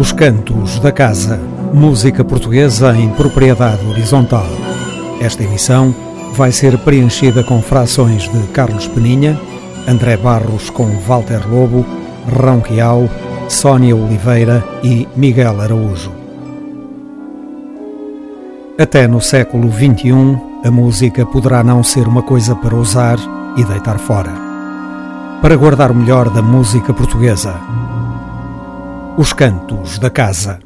Os Cantos da Casa, música portuguesa em propriedade horizontal. Esta emissão vai ser preenchida com frações de Carlos Peninha, André Barros com Walter Lobo, Rão Quiau, Sónia Oliveira e Miguel Araújo. Até no século XXI, a música poderá não ser uma coisa para usar e deitar fora. Para guardar o melhor da música portuguesa, os Cantos da Casa.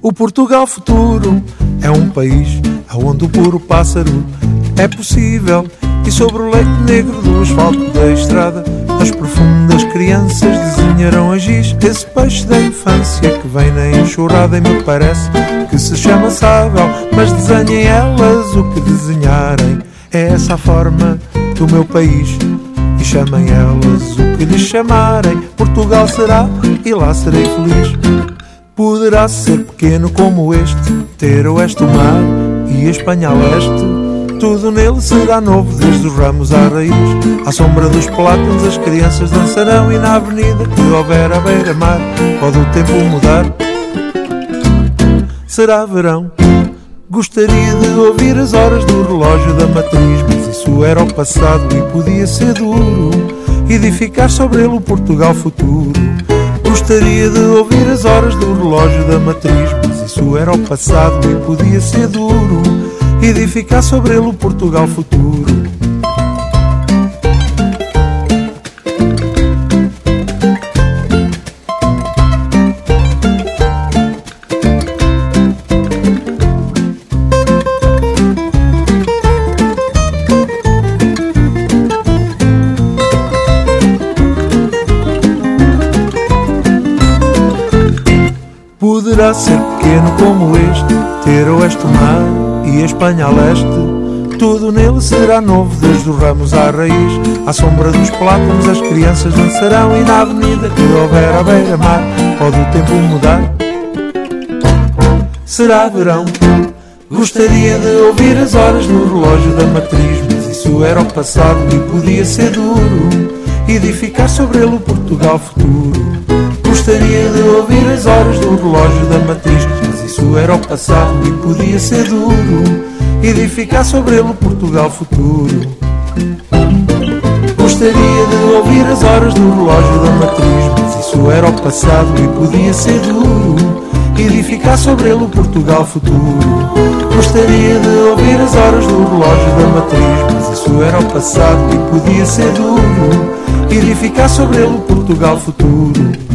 O Portugal futuro é um país onde o puro pássaro é possível e sobre o leito negro do asfalto da estrada as profundas crianças desenharão a giz. Esse peixe da infância que vem na enxurrada E me parece que se chama sábel. Mas desenhem elas o que desenharem. É essa a forma do meu país. E chamem elas o que lhes chamarem. Portugal será e lá serei feliz. Poderá ser pequeno como este Ter oeste o mar e a Espanha a leste tudo nele será novo, desde os ramos à raiz. À sombra dos plátanos as crianças dançarão e na avenida que houver à beira-mar pode o tempo mudar. Será verão. Gostaria de ouvir as horas do relógio da matriz, mas isso era o passado e podia ser duro. Edificar sobre ele o Portugal futuro. Gostaria de ouvir as horas do relógio da matriz, mas isso era o passado e podia ser duro edificar sobre ele o Portugal futuro. Poderá ser pequeno como este, ter oeste mar e a Espanha a leste. Tudo nele será novo, desde os ramos à raiz. À sombra dos plátanos as crianças dançarão e na avenida que houver à beira-mar pode o tempo mudar. Será verão. Gostaria de ouvir as horas no relógio da matriz, mas isso era o passado e podia ser duro. Edificar sobre ele o Portugal futuro. Gostaria de ouvir as horas do relógio da matriz, isso era o passado e podia ser duro edificar sobre ele o Portugal futuro. Gostaria de ouvir as horas do relógio da matriz, mas isso era o passado e podia ser duro edificar sobre ele o Portugal futuro. Gostaria de ouvir as horas do relógio da matriz, mas isso era o passado e podia ser duro edificar sobre ele o Portugal futuro.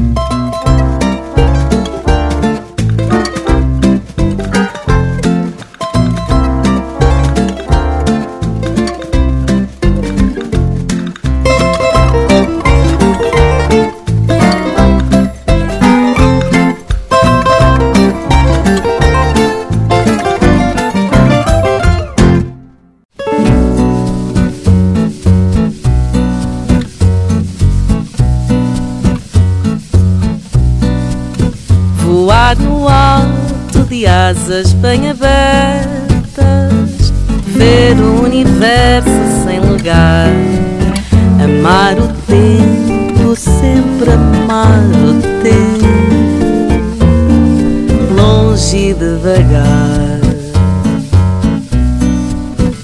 Asas bem abertas, ver o universo sem lugar, amar o tempo, sempre amar o tempo, longe e devagar,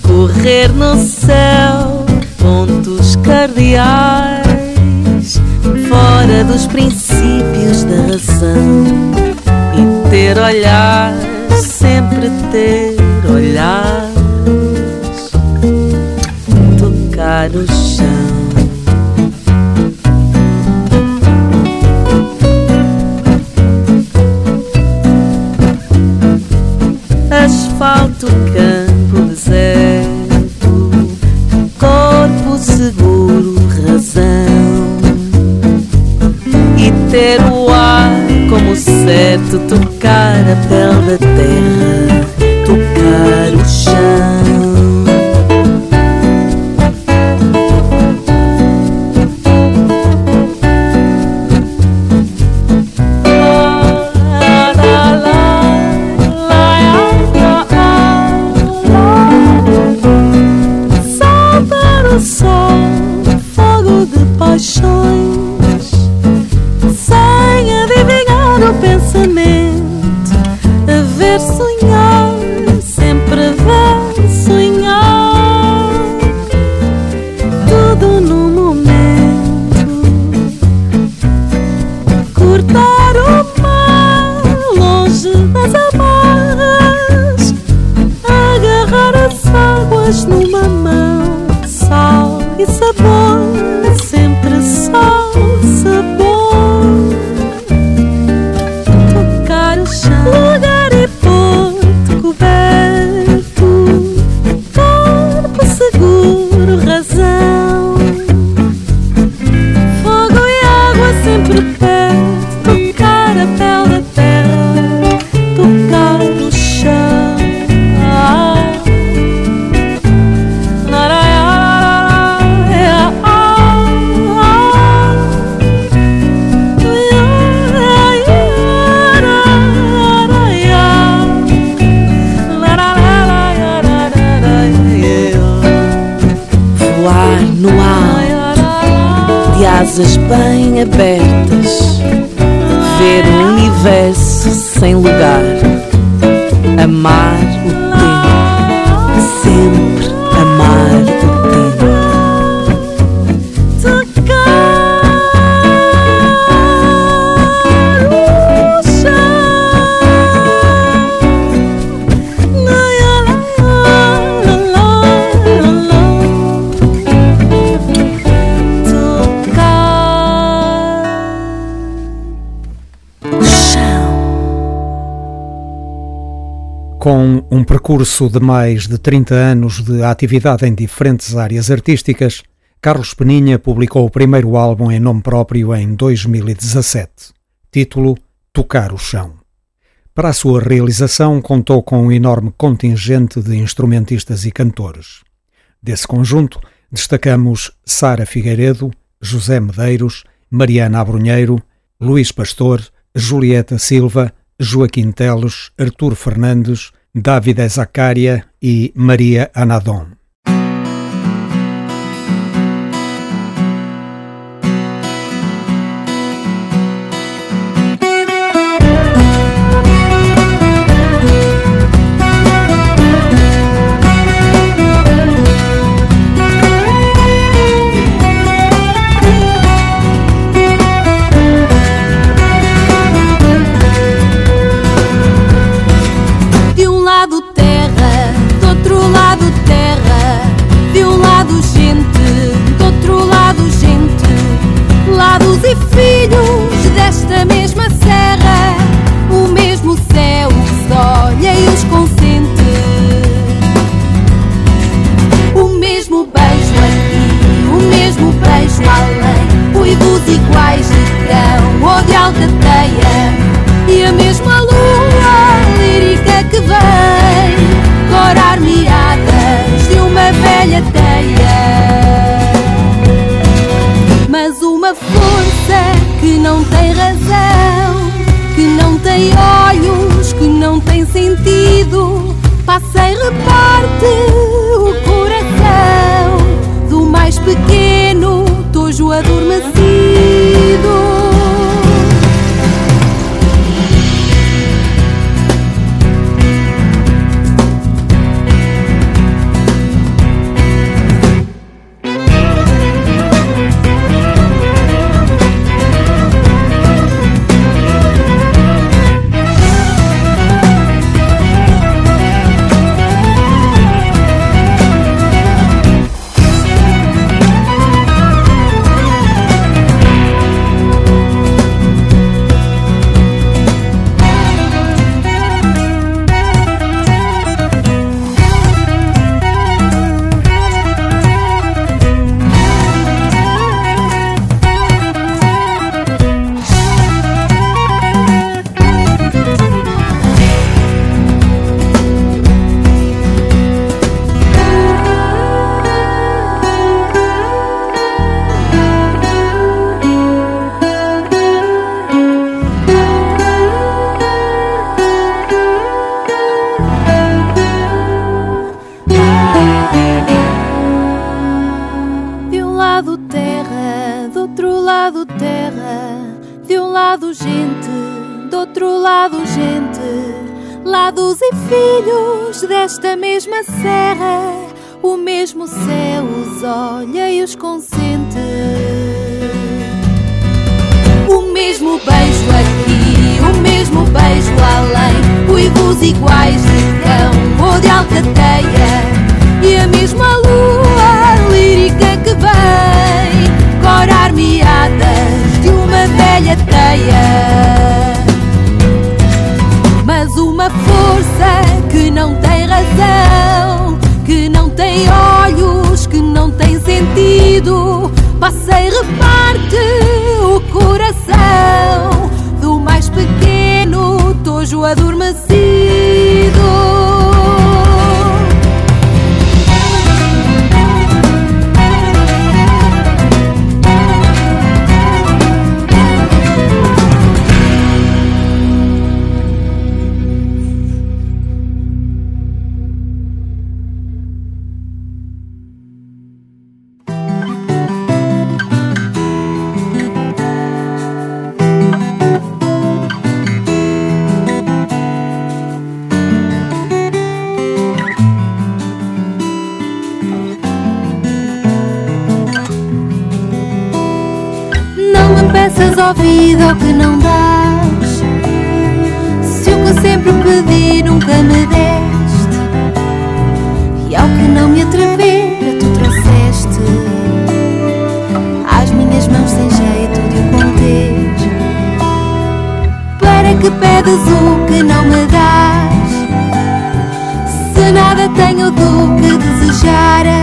correr no céu, pontos cardeais, fora dos princípios da razão e ter olhar sempre ter olhares, tocar o chão. Asfalto, campo, deserto, corpo seguro, razão e ter o ar como certo tocar a pele da percurso de mais de 30 anos de atividade em diferentes áreas artísticas, Carlos Peninha publicou o primeiro álbum em nome próprio em 2017, título Tocar o Chão. Para a sua realização, contou com um enorme contingente de instrumentistas e cantores. Desse conjunto, destacamos Sara Figueiredo, José Medeiros, Mariana Abrunheiro, Luís Pastor, Julieta Silva, Joaquim Teles, Artur Fernandes, David Zacária e Maria Anadon. Filhos desta mesma serra. O mesmo céu que se olha e os consente. O mesmo beijo aqui, o mesmo beijo além. Uivos iguais de cão ou de alcateia. E a mesma lua lírica que vem corar miradas de uma velha teia. Força que não tem razão, que não tem olhos, que não tem sentido, passa e reparte o coração do mais pequeno, tojo adormecido. Ouvido ao que não dás. Se o que sempre pedi nunca me deste, e ao que não me atrever, tu trouxeste às minhas mãos sem jeito de o conter. Para que pedes o que não me dás? Se nada tenho do que desejara,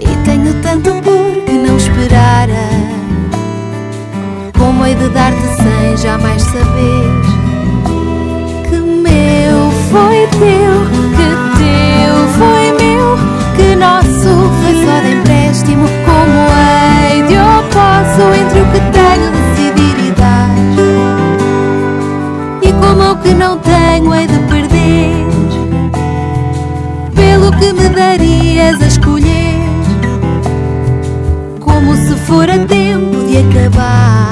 e tenho tanto por que não esperara hei de dar-te sem jamais saber que meu foi teu, que teu foi meu, que nosso foi só de empréstimo. Como hei de oposto entre o que tenho decidir e dar e como o que não tenho hei de perder, pelo que me darias a escolher, como se fora tempo de acabar.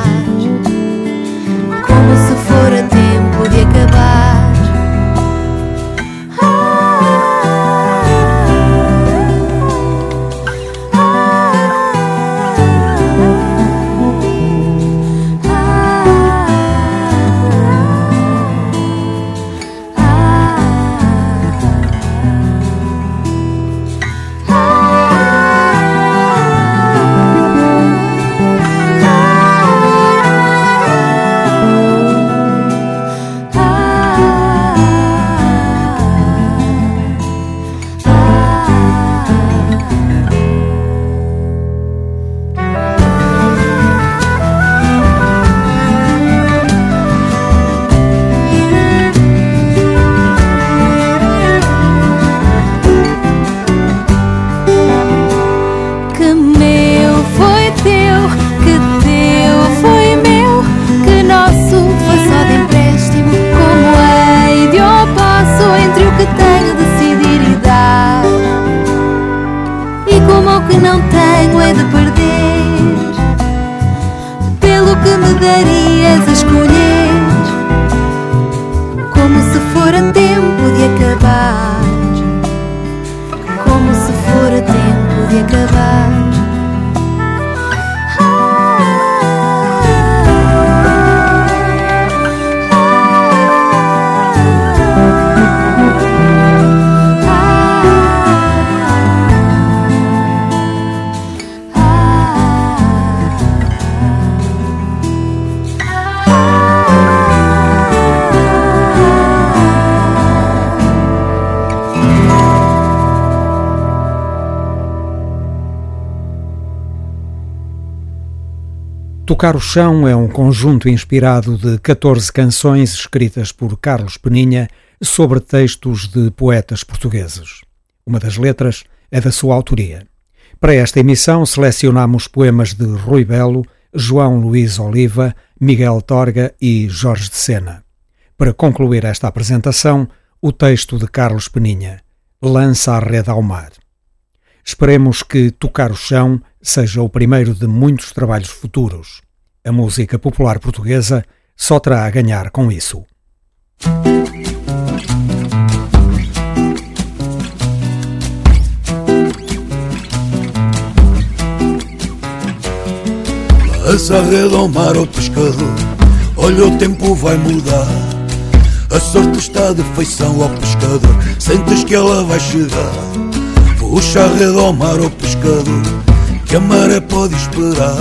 Tocar o Chão é um conjunto inspirado de 14 canções escritas por Carlos Peninha sobre textos de poetas portugueses. Uma das letras é da sua autoria. Para esta emissão selecionamos poemas de Rui Belo, João Luís Oliva, Miguel Torga e Jorge de Sena. Para concluir esta apresentação, o texto de Carlos Peninha, Lança a Rede ao Mar. Esperemos que Tocar o Chão seja o primeiro de muitos trabalhos futuros. A música popular portuguesa só terá a ganhar com isso. Lança a rede ao mar ao pescador Olha o tempo vai mudar A sorte está de feição ao pescador Sentes que ela vai chegar Puxa a rede ao mar ao pescador Que a maré pode esperar.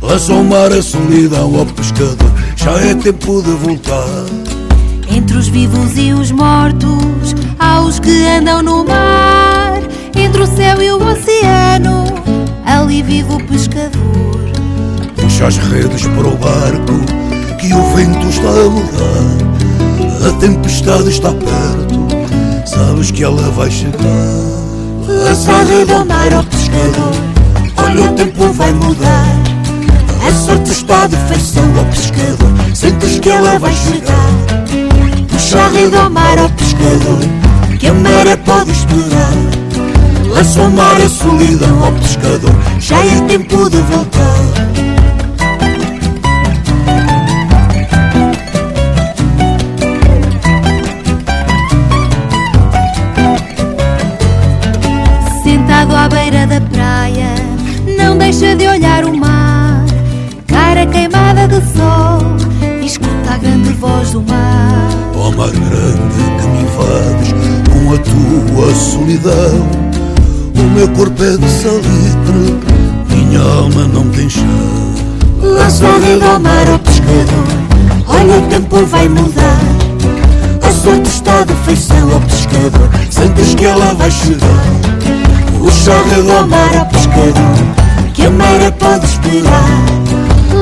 Lança ao mar a solidão ao pescador Já é tempo de voltar. Entre os vivos e os mortos Há os que andam no mar. Entre o céu e o oceano Ali vive o pescador. Puxa as redes para o barco Que o vento está a mudar. A tempestade está perto Sabes que ela vai chegar Lança a rede ao mar ao pescador. Olha o tempo vai mudar. A sorte está de feição ao pescador. Sentes que ela vai chegar. Puxa rede ao mar ao pescador Que a maré pode esperar. Lança ao mar a solidão ao pescador. Já é tempo de voltar deixa de olhar o mar. Cara queimada de sol E escuta a grande voz do mar. Ó mar grande que me invades Com a tua solidão. O meu corpo é de salitre Minha alma não tem chão. Lança a rede ao mar ao pescador. Olha o tempo vai mudar. A sorte está de feição ao pescador. Sentes que ela vai chegar. Puxa a rede ao mar ao pescador Que a maré pode esperar.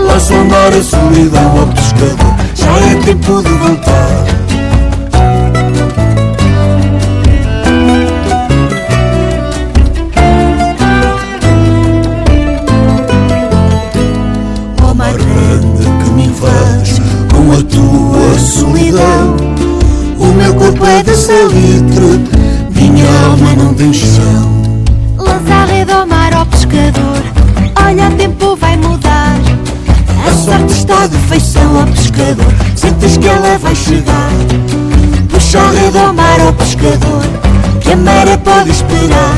Lança ao mar a solidão ao pescador. Já é tempo de voltar. Ó mar grande que me invades Com a tua solidão O meu corpo é de salitre feição ao pescador. Sentes que ela vai chegar. Puxa a rede ao mar ao pescador Que a maré pode esperar.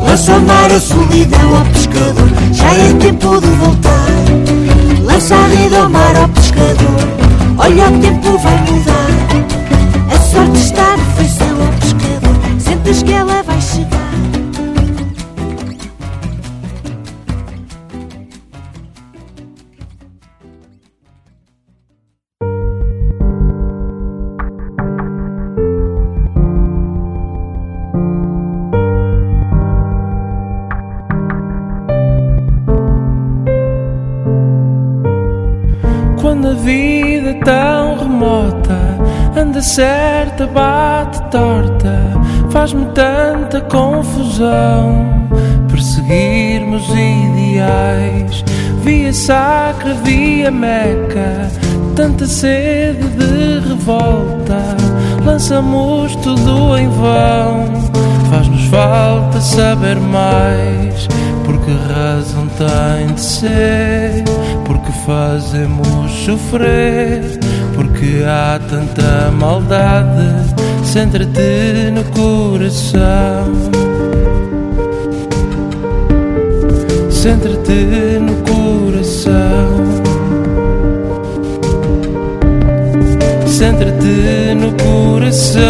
Lança ao mar a solidão ao pescador Já é tempo de voltar. Lança a rede ao mar ao pescador Olha, o tempo vai mudar. A sorte está de feição ao pescador Sentes que ela certa, bate torta, faz-me tanta confusão. Perseguirmos ideais, via sacra, via meca, tanta sede de revolta, lançamos tudo em vão. Faz-nos falta saber mais, porque razão tem de ser, porque fazemos sofrer, porque há tanta maldade, centra-te no coração. Centra-te no coração. Centra-te no coração.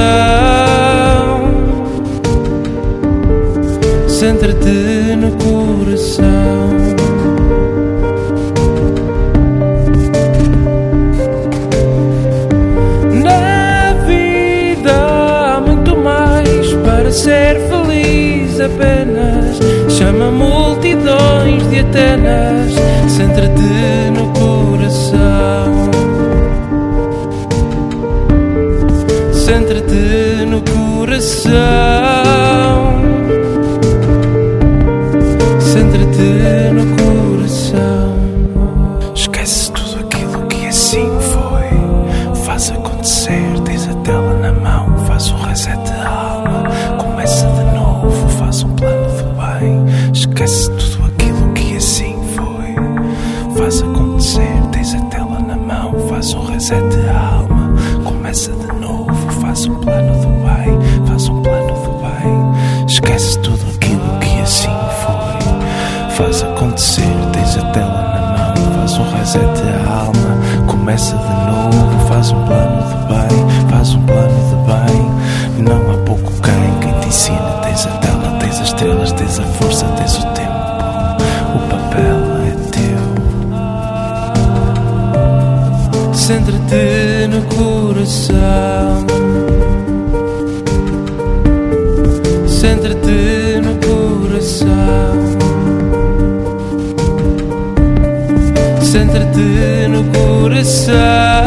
Centra-te Atenas, centra-te no coração. Centra-te no coração. Coração. Centra-te no coração. Centra-te no coração.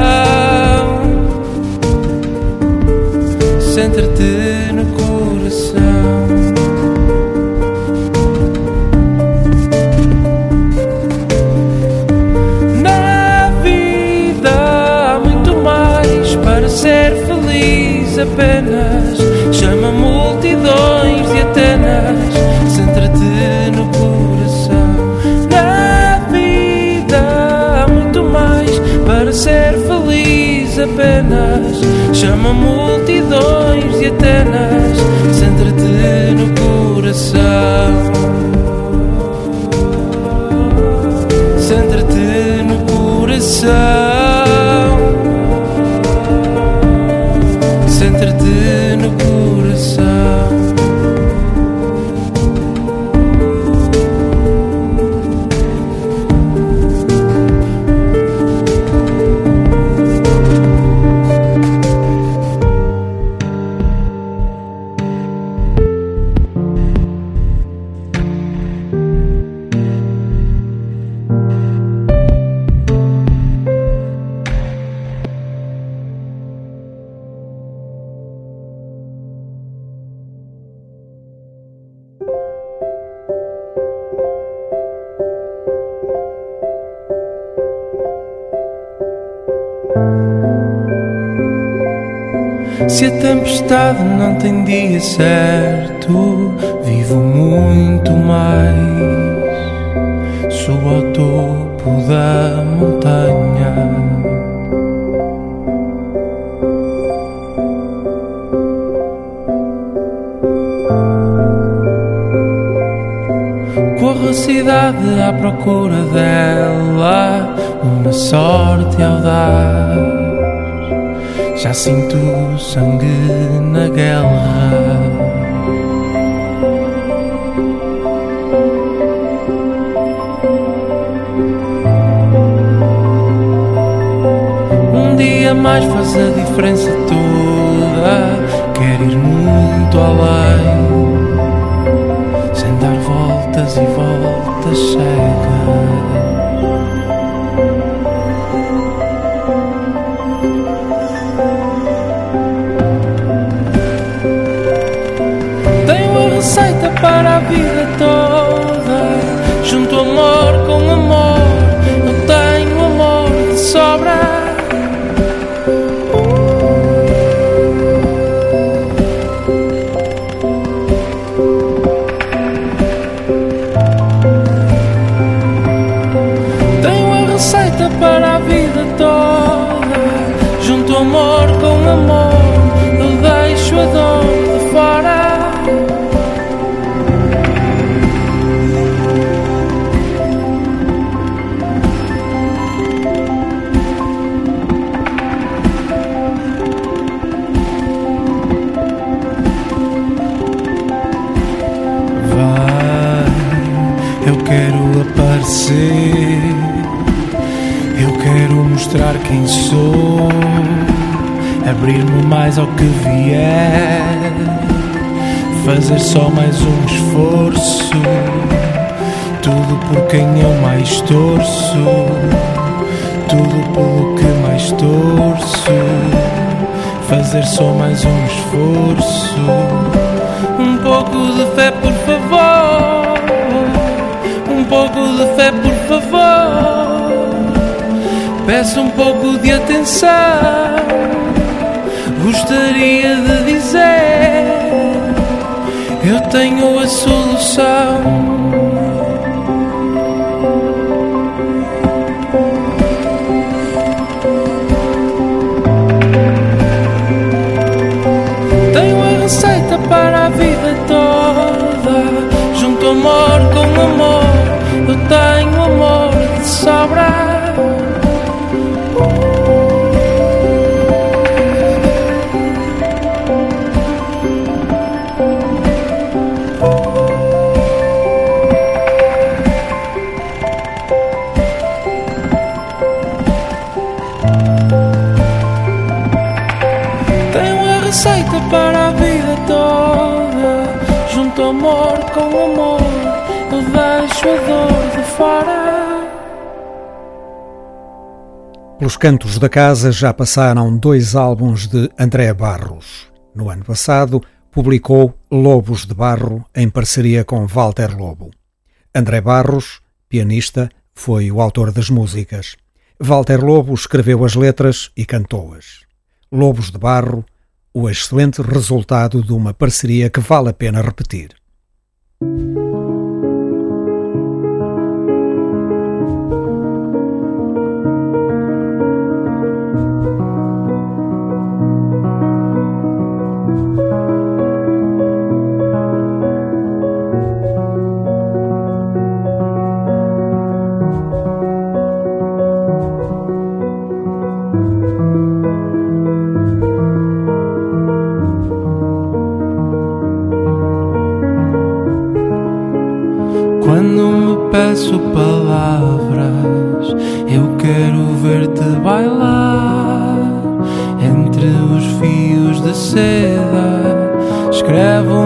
Apenas. Chama multidões de Atenas, centra-te no coração. Centra-te no coração. Tempestade não tem dia certo, vivo muito mais. Subo ao topo da montanha. Corro a cidade à procura dela, uma sorte audaz. Já sinto sangue na guerra. Um dia mais faz a diferença toda. Quero ir muito além, Eu quero mostrar quem sou, abrir-me mais ao que vier, fazer só mais um esforço, tudo por quem eu mais torço, tudo pelo que mais torço, fazer só mais um esforço, um pouco de fé, por favor, pouco de fé, por favor. Peço um pouco de atenção. Gostaria de dizer: Eu tenho a solução. Cantos da casa já passaram dois álbuns de André Barros. No ano passado, publicou Lobos de Barro em parceria com Walter Lobo. André Barros, pianista, foi o autor das músicas. Walter Lobo escreveu as letras e cantou-as. Lobos de Barro, o excelente resultado de uma parceria que vale a pena repetir. Palavras, eu quero ver-te bailar entre os fios de seda. Escreve o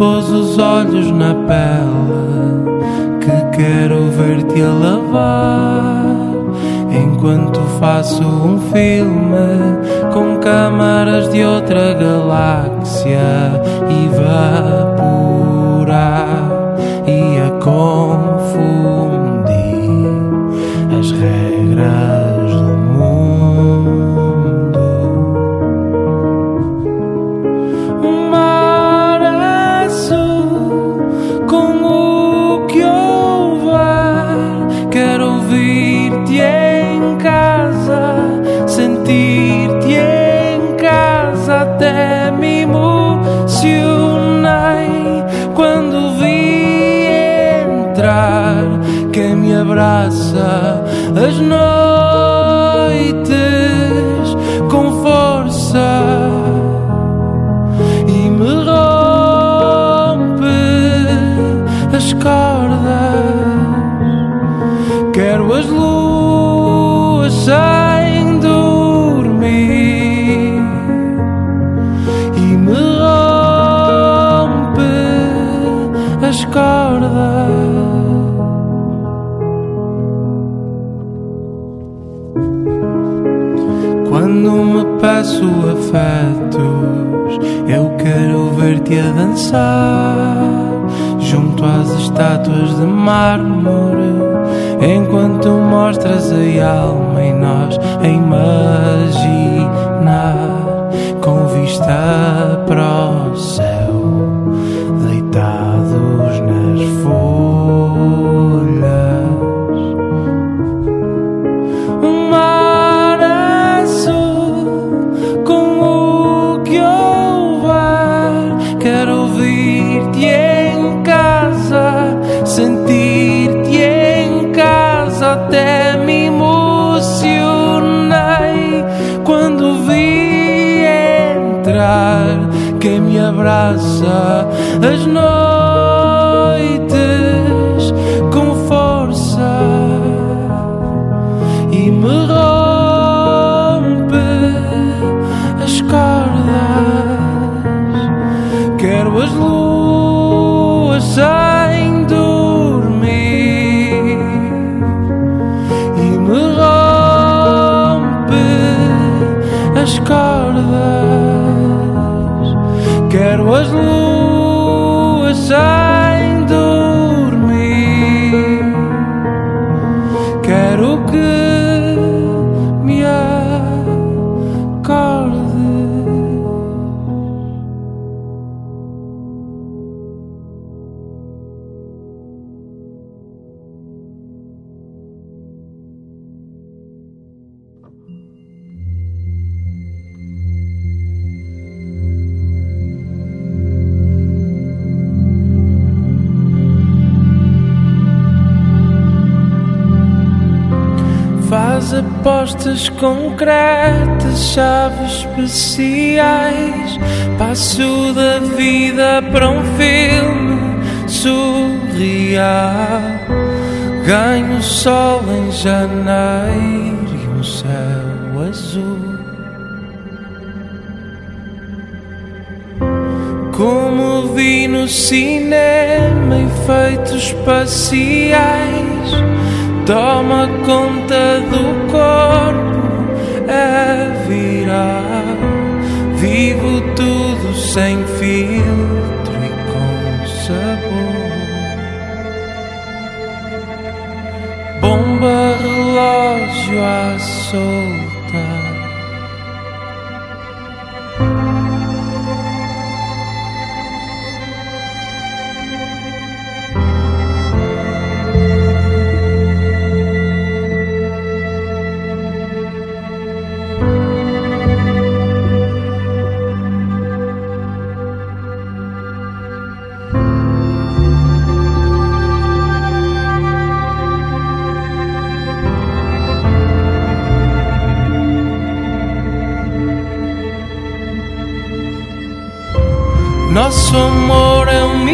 Repouso os olhos na pele que quero ver-te a lavar. Enquanto faço um filme com câmaras de outra galáxia e evaporar e a confundir a dançar junto às estátuas de mármore, enquanto mostras a alma em nós a imaginar com vista para abraça as noites apostas concretas, chaves especiais. Passo da vida para um filme surreal. Ganho sol em janeiro e um céu azul. Como vi no cinema efeitos espaciais toma conta do corpo a virar. Vivo tudo sem filtro e com sabor. Bomba relógio à solta.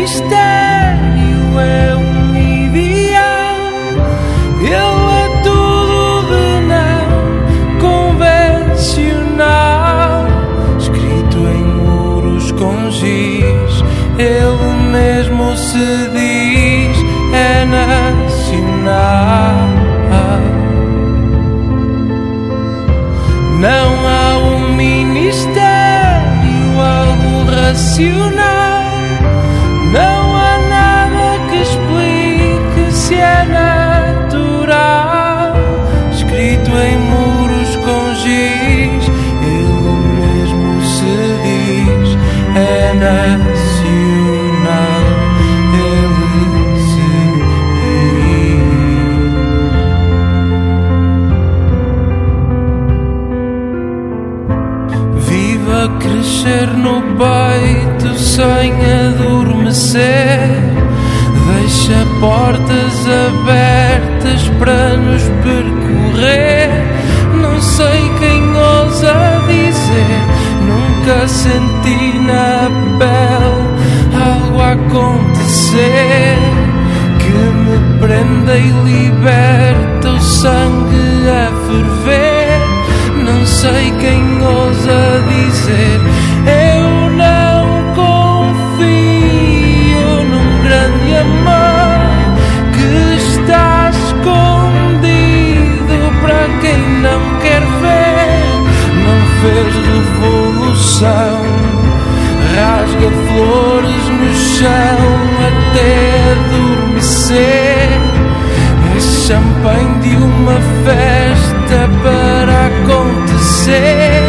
Mistério, é um ideal. Ele é tudo de não convencional. Escrito em muros com giz, ele mesmo se diz: é nacional. Não há um ministério, algo racional. Sem adormecer. Deixa portas abertas para nos percorrer. Não sei quem ousa dizer. Nunca senti na pele algo acontecer que me prenda e liberta o sangue a ferver. Não sei quem ousa dizer. Ver. Não fez revolução, rasga flores no chão até adormecer. É champanhe de uma festa para acontecer.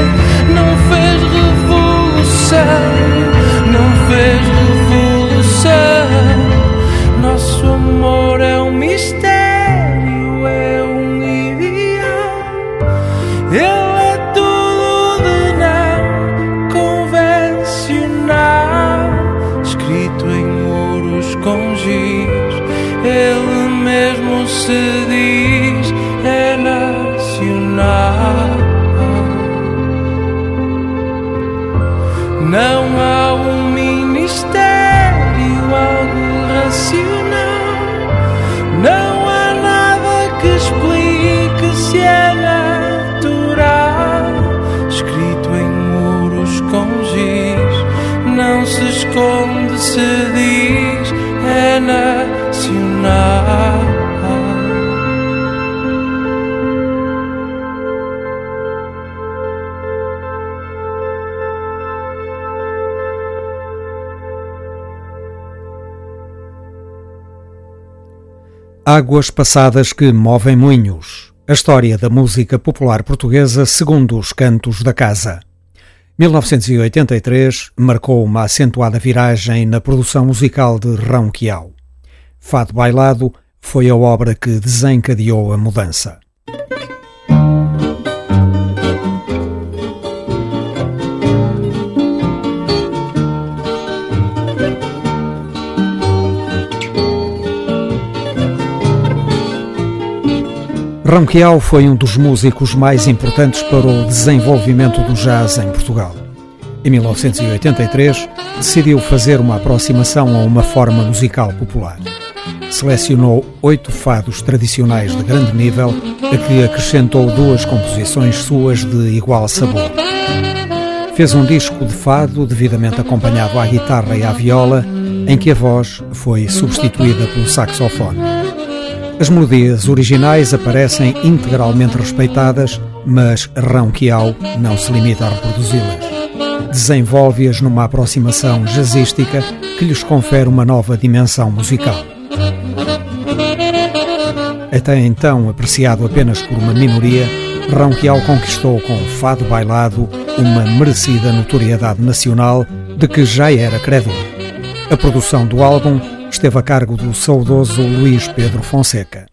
Não fez revolução, nacional. Águas passadas que movem moinhos. A história da música popular portuguesa segundo os cantos da casa. 1983 marcou uma acentuada viragem na produção musical de Rão. Fado Bailado foi a obra que desencadeou a mudança. Ronquial foi um dos músicos mais importantes para o desenvolvimento do jazz em Portugal. Em 1983, decidiu fazer uma aproximação a uma forma musical popular. Selecionou oito fados tradicionais de grande nível, a que acrescentou duas composições suas de igual sabor. Fez um disco de fado devidamente acompanhado à guitarra e à viola, em que a voz foi substituída pelo saxofone. As melodias originais aparecem integralmente respeitadas, mas Ronquial não se limita a reproduzi-las. Desenvolve-as numa aproximação jazzística que lhes confere uma nova dimensão musical. Até então apreciado apenas por uma minoria, Ronquial conquistou com o fado bailado uma merecida notoriedade nacional de que já era credor. A produção do álbum esteve a cargo do saudoso Luís Pedro Fonseca.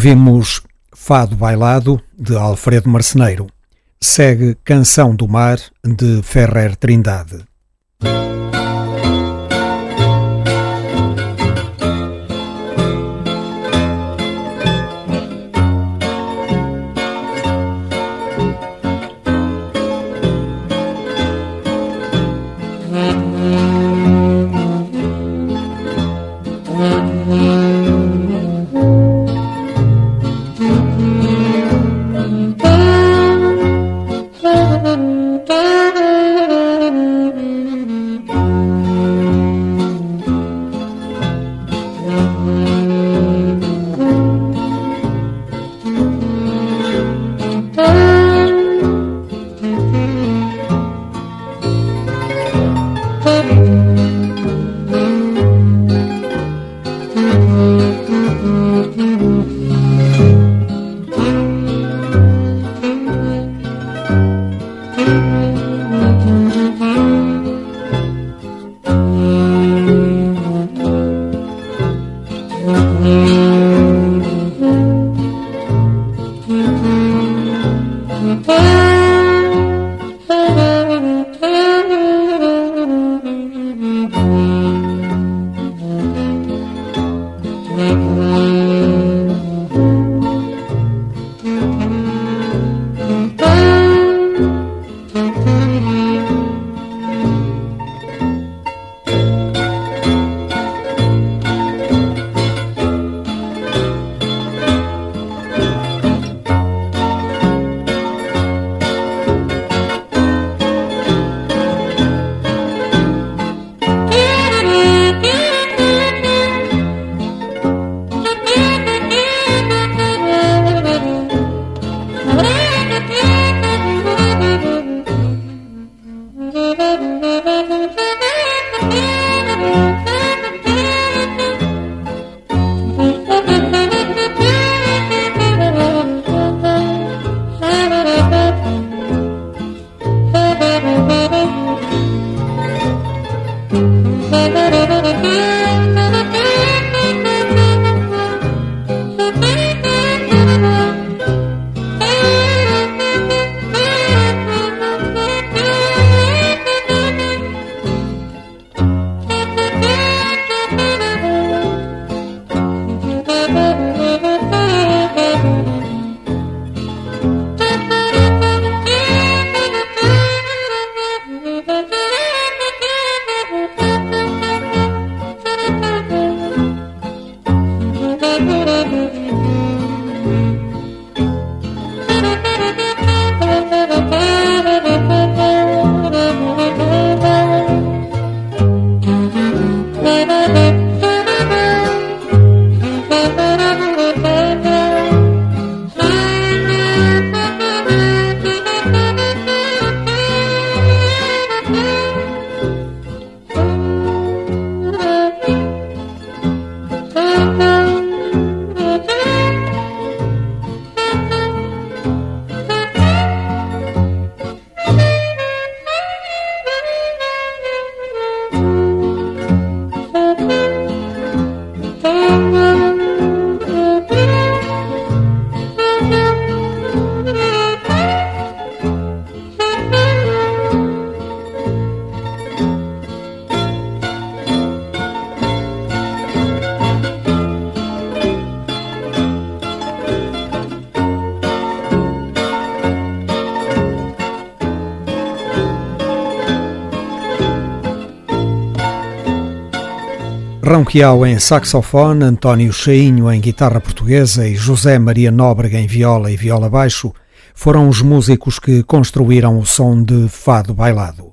Ouvimos Fado Bailado, de Alfredo Marceneiro. Segue Canção do Mar, de Ferrer Trindade. Ronquial em saxofone, António Cheinho em guitarra portuguesa e José Maria Nóbrega em viola e viola baixo foram os músicos que construíram o som de Fado Bailado.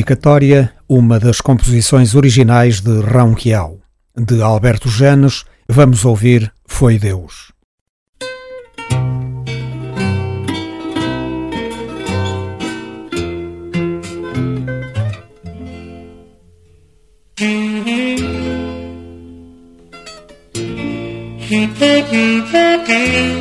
dedicatória, uma das composições originais de Ronquial. De Alberto Janos, vamos ouvir Foi Deus. Música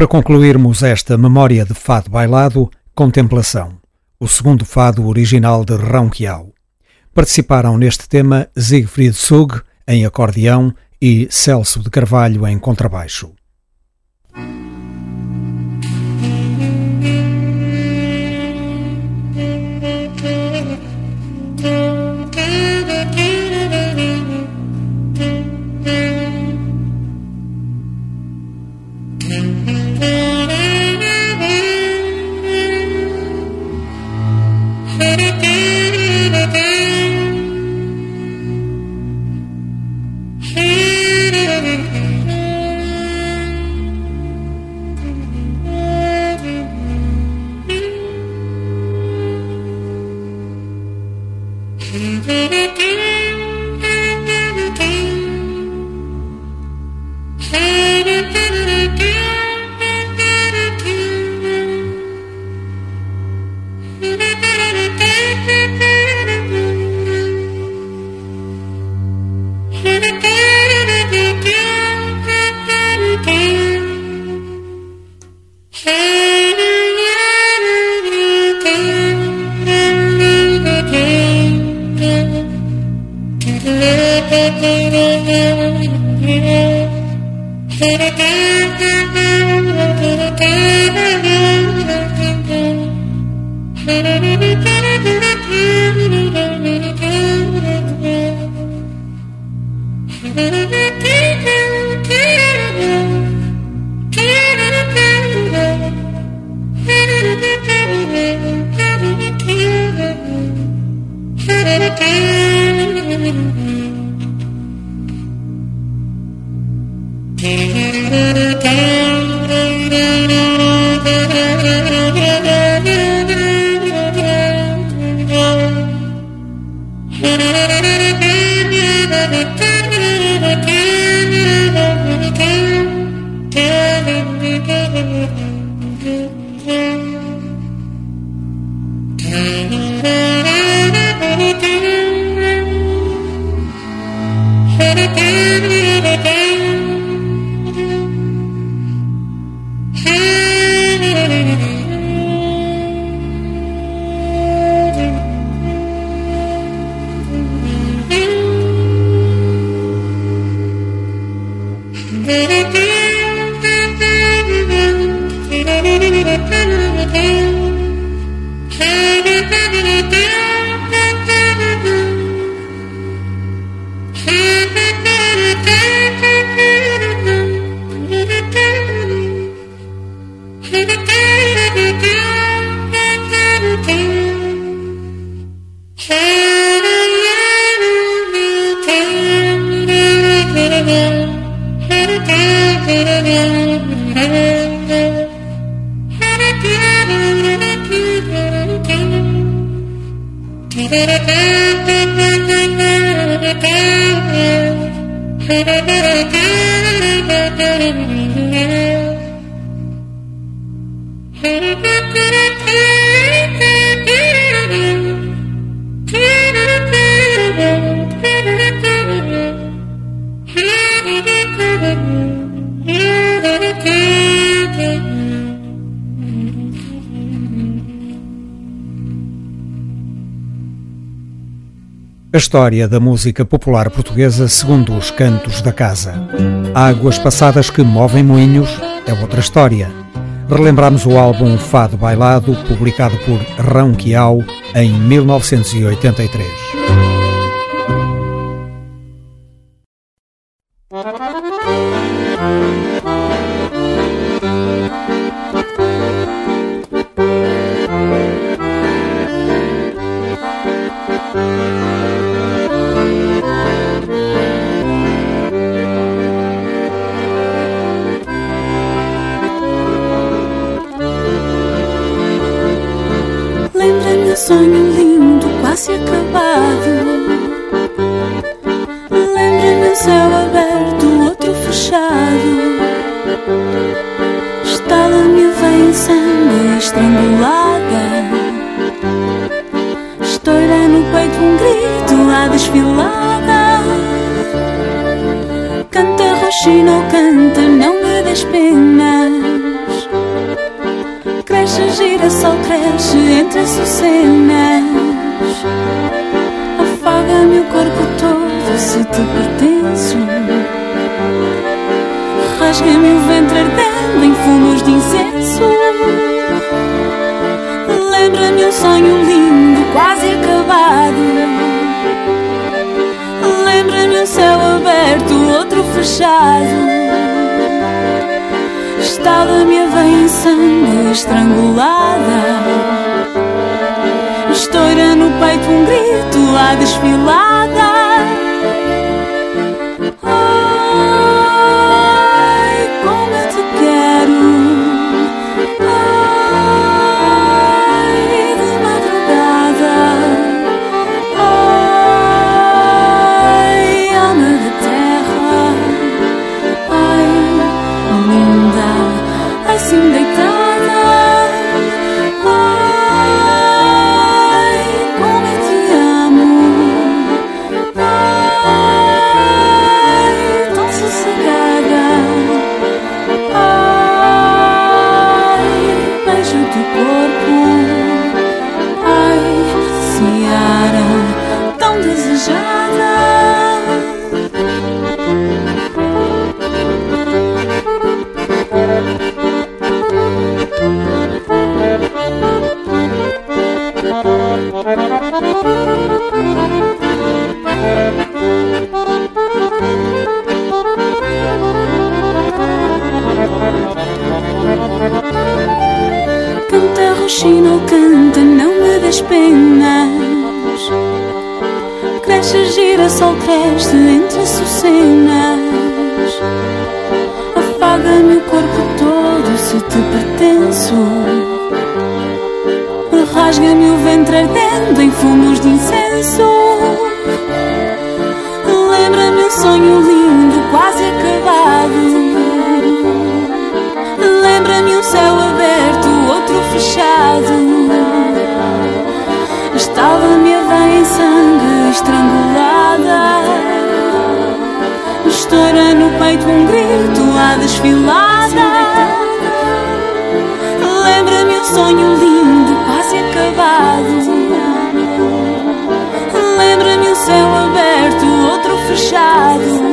Para concluirmos esta memória de fado bailado, Contemplação, o segundo fado original de Ronquial. Participaram neste tema Siegfried Sug, em acordeão, e Celso de Carvalho, em contrabaixo. Thank you. História da música popular portuguesa segundo os cantos da casa. Águas passadas que movem moinhos é outra história. Relembramos o álbum Fado Bailado, publicado por Rão Quiau em 1983. Lindo, quase grito à desfilada. Cresce, gira, sol cresce entre açucenas. Afaga-me o corpo todo se te pertenço. Rasga-me o ventre ardendo em fumos de incenso. Lembra-me um sonho lindo, estrangulada. Estoura no peito um grito à desfilada. Lembra-me um sonho lindo, quase acabado. Lembra-me um céu aberto, outro fechado.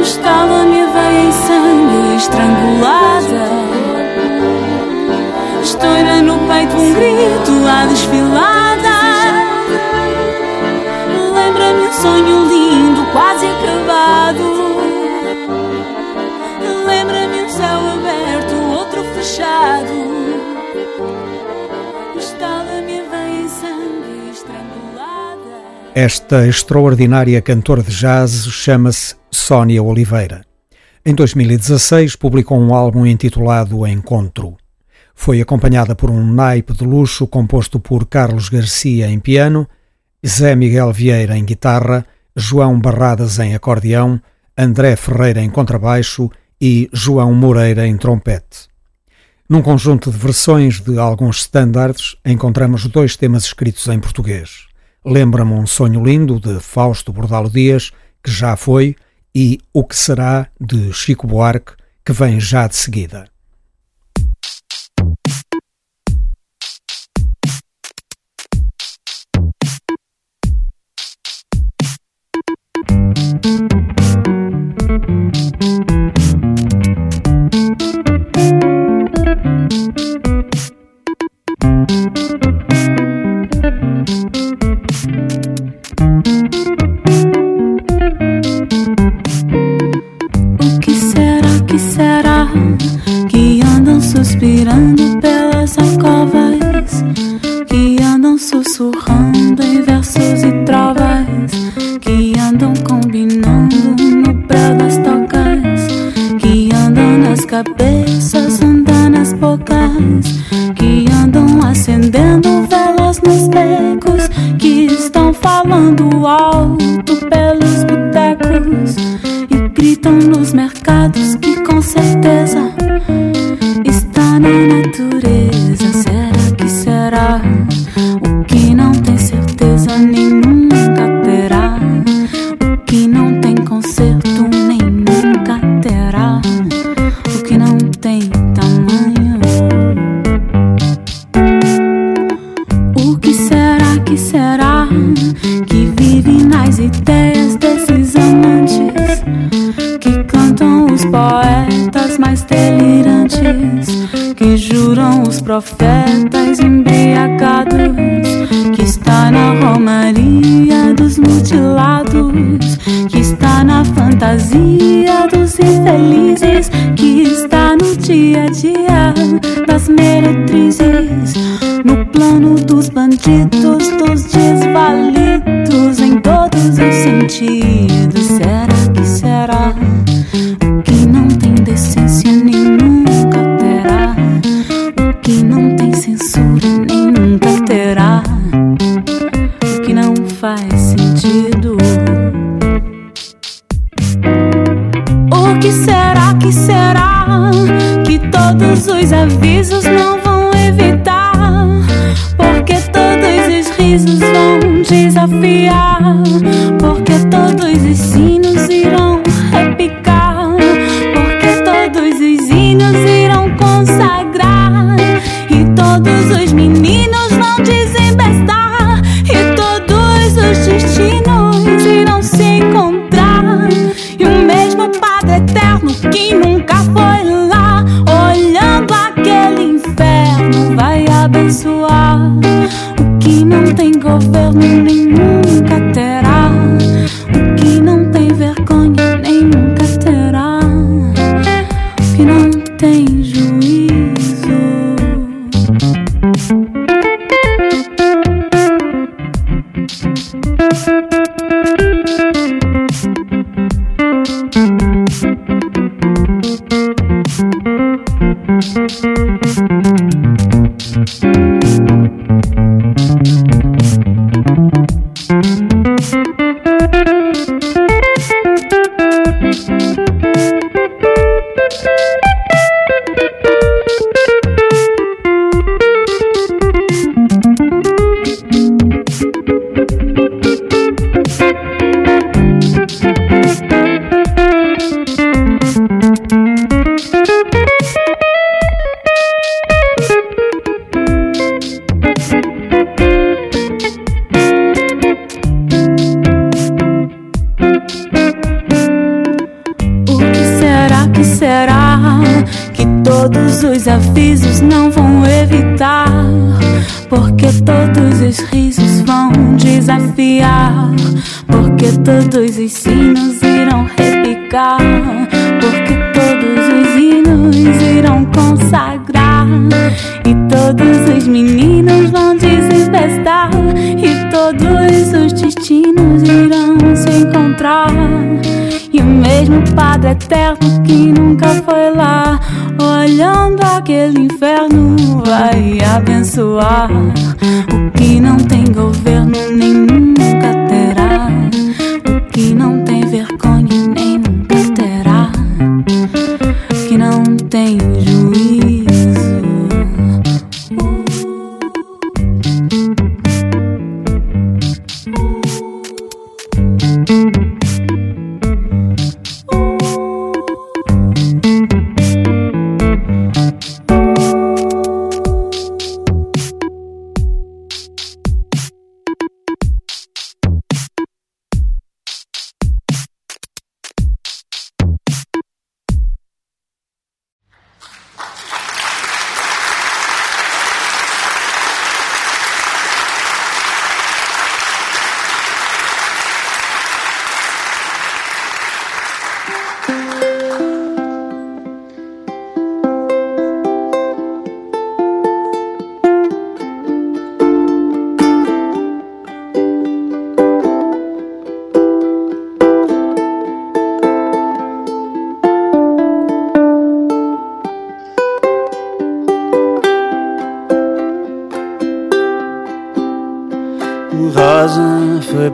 Estava-me a veia em sangue estrangulada. Estoura no peito um grito à desfilada. Sonho lindo, quase acabado. Lembra-me um céu aberto, outro fechado. Estava-me a veia em sangue estrangulada. Esta extraordinária cantora de jazz chama-se Sónia Oliveira. Em 2016 publicou um álbum intitulado Encontro. Foi acompanhada por um naipe de luxo composto por Carlos Garcia em piano, Zé Miguel Vieira em guitarra, João Barradas em acordeão, André Ferreira em contrabaixo e João Moreira em trompete. Num conjunto de versões de alguns standards, encontramos dois temas escritos em português. Lembra-me um sonho lindo de Fausto Bordalo Dias, que já foi, e O que será de Chico Buarque, que vem já de seguida. Sussurrando em versos e trovas cabeças andanas bocas, que andam acendendo velas nos becos, que estão falando alto pelos botecos e gritam nos mercados que com certeza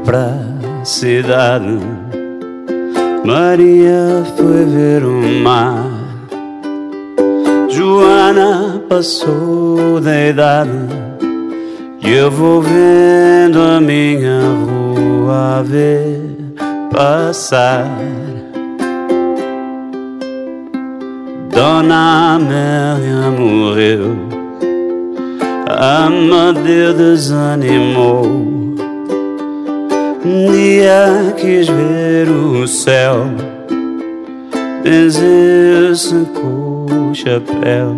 pra cidade Maria foi ver o mar. Joana passou da idade e eu vou vendo a minha rua a ver passar. Dona Amélia morreu, Amadeu desanimou. Um dia quis ver o céu, benzeu-se com o chapéu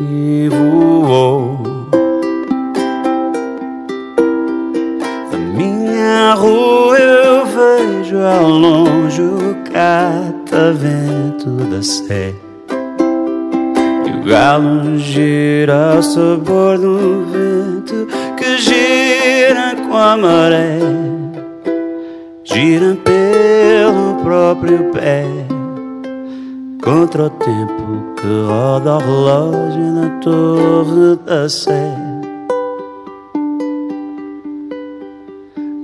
e voou. Da minha rua eu vejo ao longe o catavento da sé. E o galo gira ao sabor do vento que gira com a maré. Gira pelo próprio pé contra o tempo que roda o relógio na torre da sé.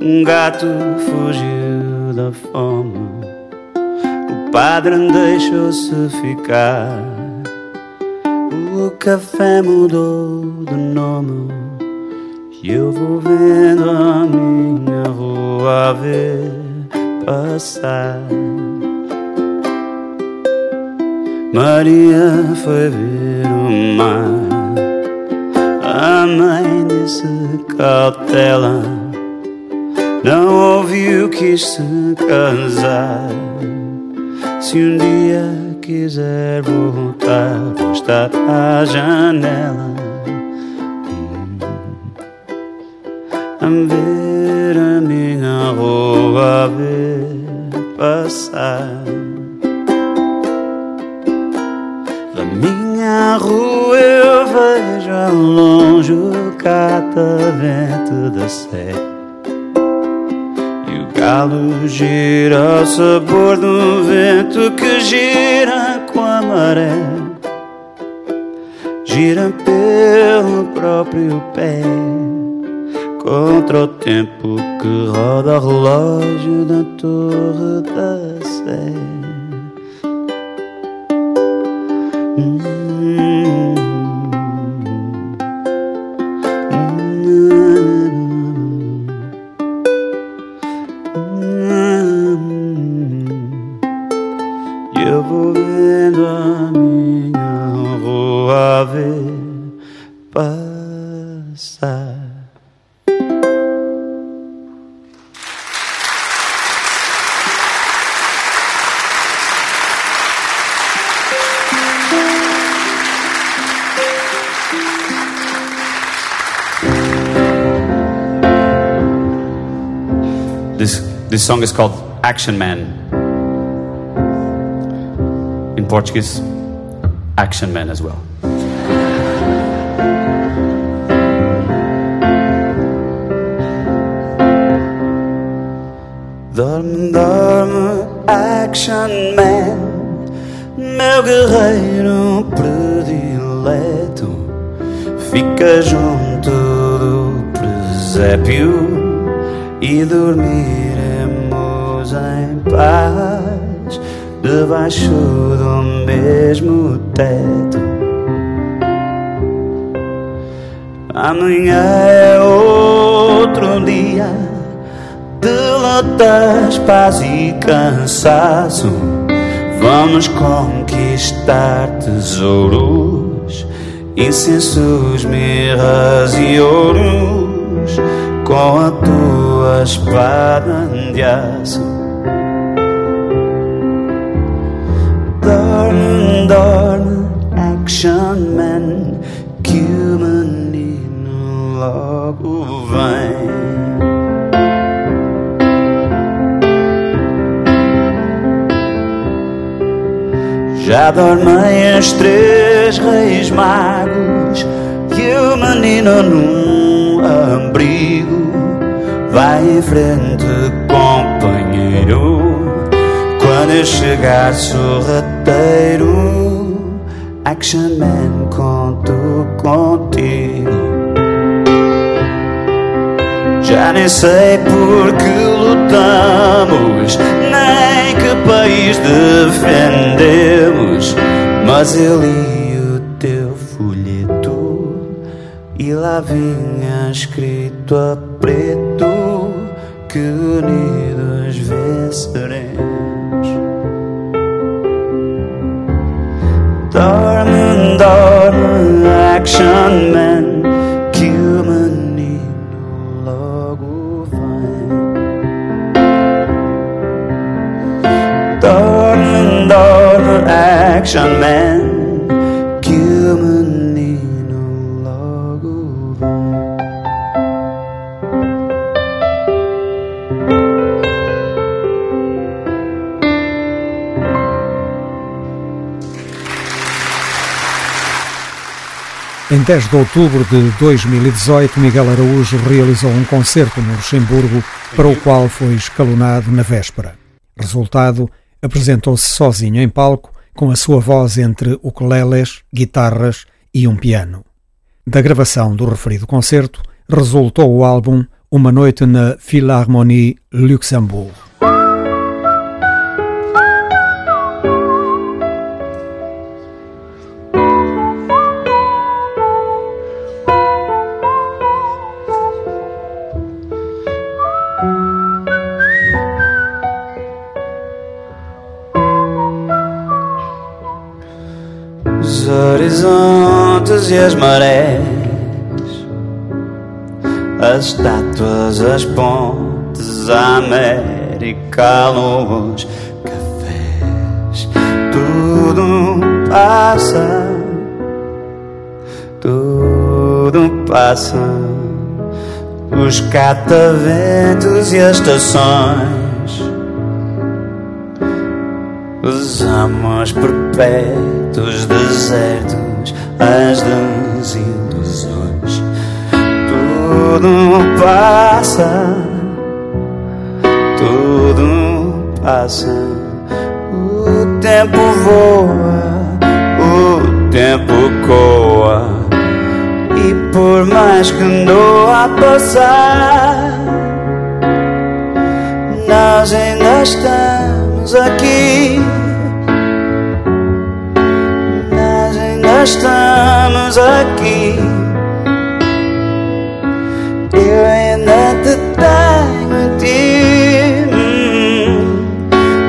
Um gato fugiu da fome, o padre deixou-se ficar. O café mudou de nome e eu vou vendo a minha rua ver passar. Maria foi ver o mar. A mãe disse cautela, não ouviu, quis se casar. Se um dia quiser voltar, vou estar à janela. Ver a minha rua ver passar. Da minha rua eu vejo ao longe o catavento da sé. E o galo gira ao sabor do vento que gira com a maré. Gira pelo próprio pé contra o tempo que roda o relógio da torre da sé. E This, song is called Action Man. In Portuguese, Action Man as well. Dorme, dorme, Action Man, meu guerreiro predileto, fica junto do presépio e dormiremos debaixo do mesmo teto. Amanhã é outro dia de lutas, paz e cansaço. Vamos conquistar tesouros, incensos, mirras e ouros com a tua espada de aço. Action man, que o menino logo vem. Já dormem os três reis magos e o menino num abrigo. Vai em frente, companheiro. Quando chegar sorrateiro, Action Man, conto contigo. Já nem sei por que lutamos, nem que país defendemos. Mas eu li o teu folheto e lá vinha escrito a preto que unidos venceremos. Dorme, dorme, action man. Que o menino logo vem. Dorme, dorme, action man. Em 10 de outubro de 2018, Miguel Araújo realizou um concerto no Luxemburgo para o qual foi escalonado na véspera. Resultado, apresentou-se sozinho em palco, com a sua voz entre ukuleles, guitarras e um piano. Da gravação do referido concerto resultou o álbum Uma Noite na Philharmonie Luxembourg. Horizontes e as marés, as estátuas, as pontes, a América, a luz, cafés, tudo passa, tudo passa. Os cataventos e as estações os amores perpétuos, desertos, as desilusões. Tudo passa, tudo passa. O tempo voa, o tempo coa. E por mais que andou a passar, nós ainda estamos aqui. Estamos aqui. Eu ainda te tenho ti.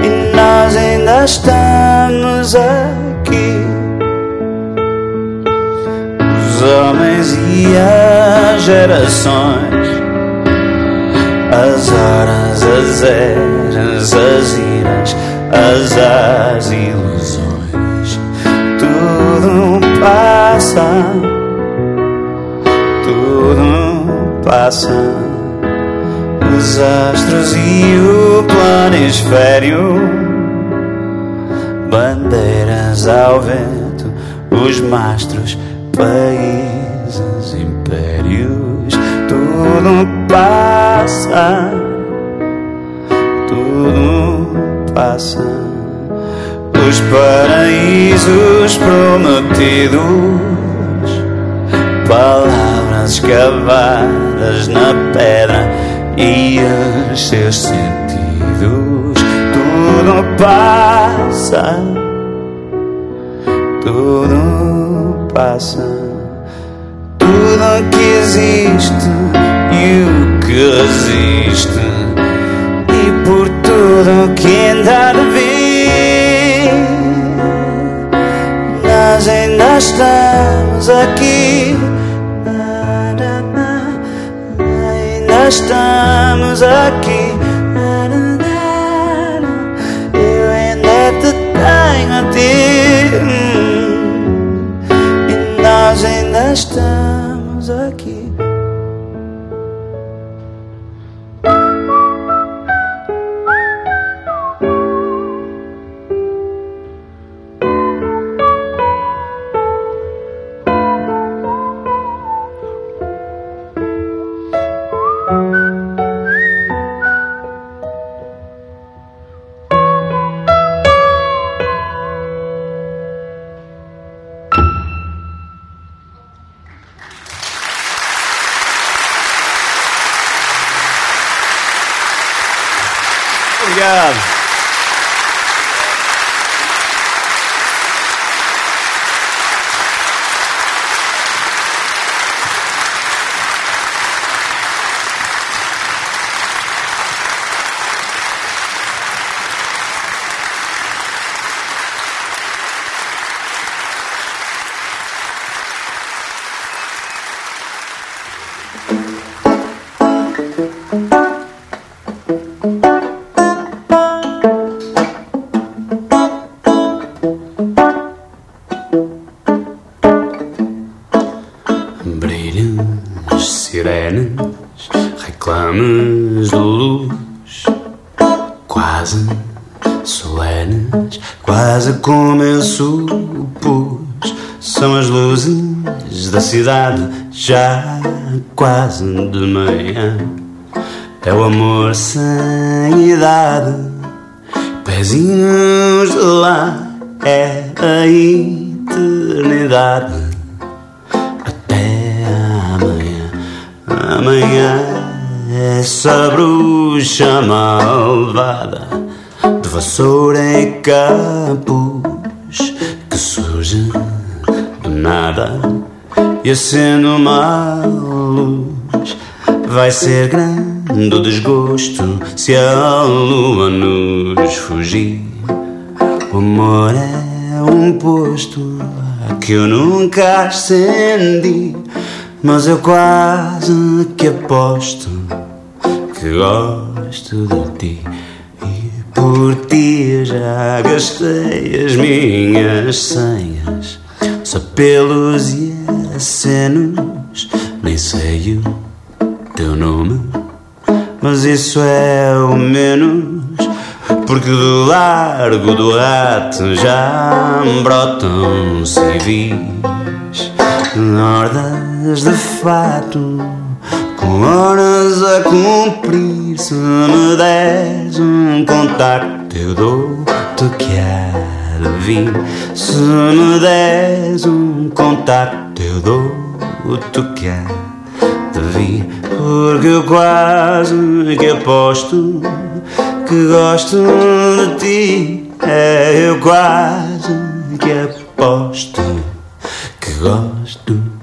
E nós ainda estamos aqui. Os homens e as gerações as horas, as eras, as iras, as as ilusões, tudo passa, tudo passa. Os astros e o planisfério, bandeiras ao vento, os mastros, países, impérios, tudo passa, tudo passa. Os paraísos prometidos, palavras escavadas na pedra e os seus sentidos, tudo passa, tudo passa. Tudo que existe e o que resiste. E por tudo que ainda há estamos aqui ainda estamos aqui eu ainda te tenho a ti. E nós ainda estamos cidade já quase de manhã. É o amor sem idade, pezinhos de lá, é a eternidade. Até amanhã, amanhã, essa bruxa malvada de vassoura e capuz que surge do nada e acendo uma luz. Vai ser grande o desgosto se a lua nos fugir. O amor é um posto que eu nunca acendi, mas eu quase que aposto que gosto de ti. E por ti já gastei as minhas senhas, só pelos e acenos, nem sei o teu nome, mas isso é o menos, porque do largo do rato já brotam civis, hordas de fato, com horas a cumprir. Se me deres um contacto, eu dou-te que há vir. Se me des um contacto eu dou o tu quer de vir, porque eu quase que aposto que gosto de ti. É, eu quase que aposto que gosto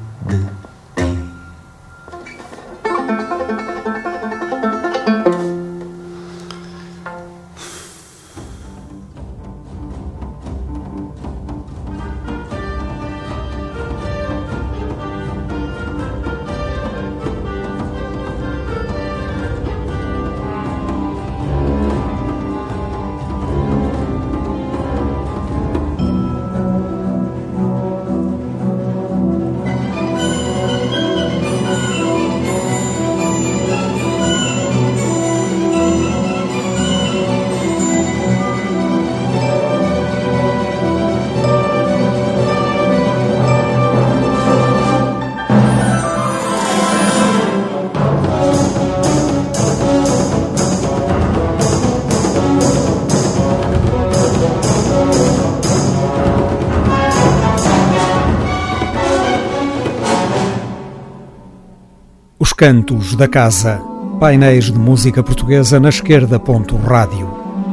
Cantos da Casa. Painéis de música portuguesa na esquerda. Rádio.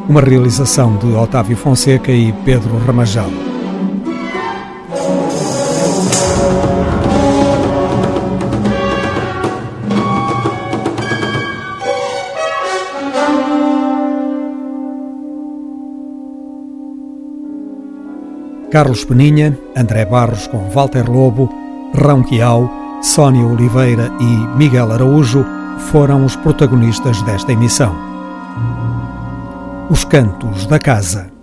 Uma realização de Otávio Fonseca e Pedro Ramajal. Carlos Peninha, André Barros com Walter Lobo, Rão Quiau, Sónia Oliveira e Miguel Araújo foram os protagonistas desta emissão. Os Cantos da Casa.